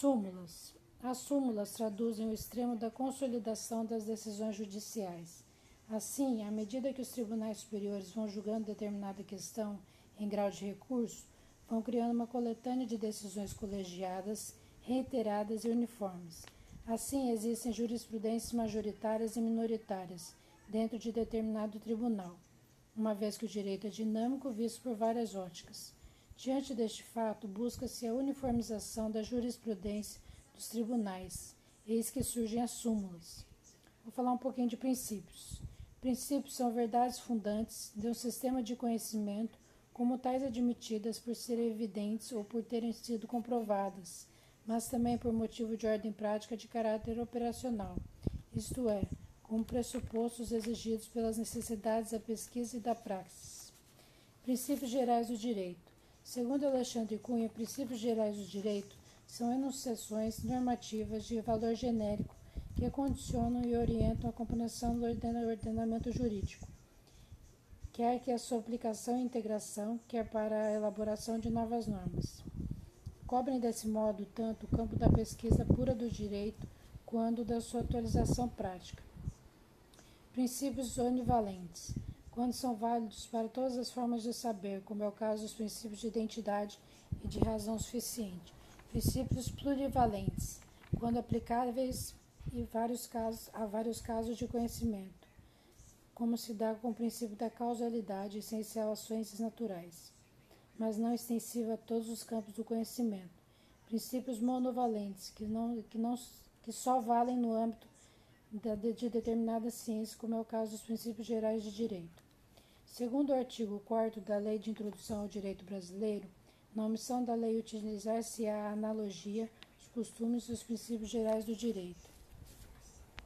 Súmulas. As súmulas traduzem o extremo da consolidação das decisões judiciais. Assim, à medida que os tribunais superiores vão julgando determinada questão em grau de recurso, vão criando uma coletânea de decisões colegiadas, reiteradas e uniformes. Assim, existem jurisprudências majoritárias e minoritárias dentro de determinado tribunal, uma vez que o direito é dinâmico visto por várias óticas. Diante deste fato, busca-se a uniformização da jurisprudência dos tribunais, eis que surgem as súmulas. Vou falar um pouquinho de princípios. Princípios são verdades fundantes de um sistema de conhecimento como tais admitidas por serem evidentes ou por terem sido comprovadas, mas também por motivo de ordem prática de caráter operacional, isto é, como pressupostos exigidos pelas necessidades da pesquisa e da praxis. Princípios gerais do direito. Segundo Alexandre Cunha, princípios gerais do direito são enunciações normativas de valor genérico que condicionam e orientam a compreensão do ordenamento jurídico quer que a sua aplicação e integração, quer para a elaboração de novas normas. Cobrem desse modo tanto o campo da pesquisa pura do direito quanto da sua atualização prática. Princípios onivalentes. Quando são válidos para todas as formas de saber, como é o caso dos princípios de identidade e de razão suficiente. Princípios plurivalentes. Quando aplicáveis em vários casos, a vários casos de conhecimento como se dá com o princípio da causalidade essencial às ciências naturais, mas não extensiva a todos os campos do conhecimento. Princípios monovalentes, que, não, que, não, que só valem no âmbito de determinada ciência, como é o caso dos princípios gerais de direito. Segundo o artigo 4 da Lei de Introdução ao Direito Brasileiro, na omissão da lei utilizar-se a analogia, os costumes e os princípios gerais do direito.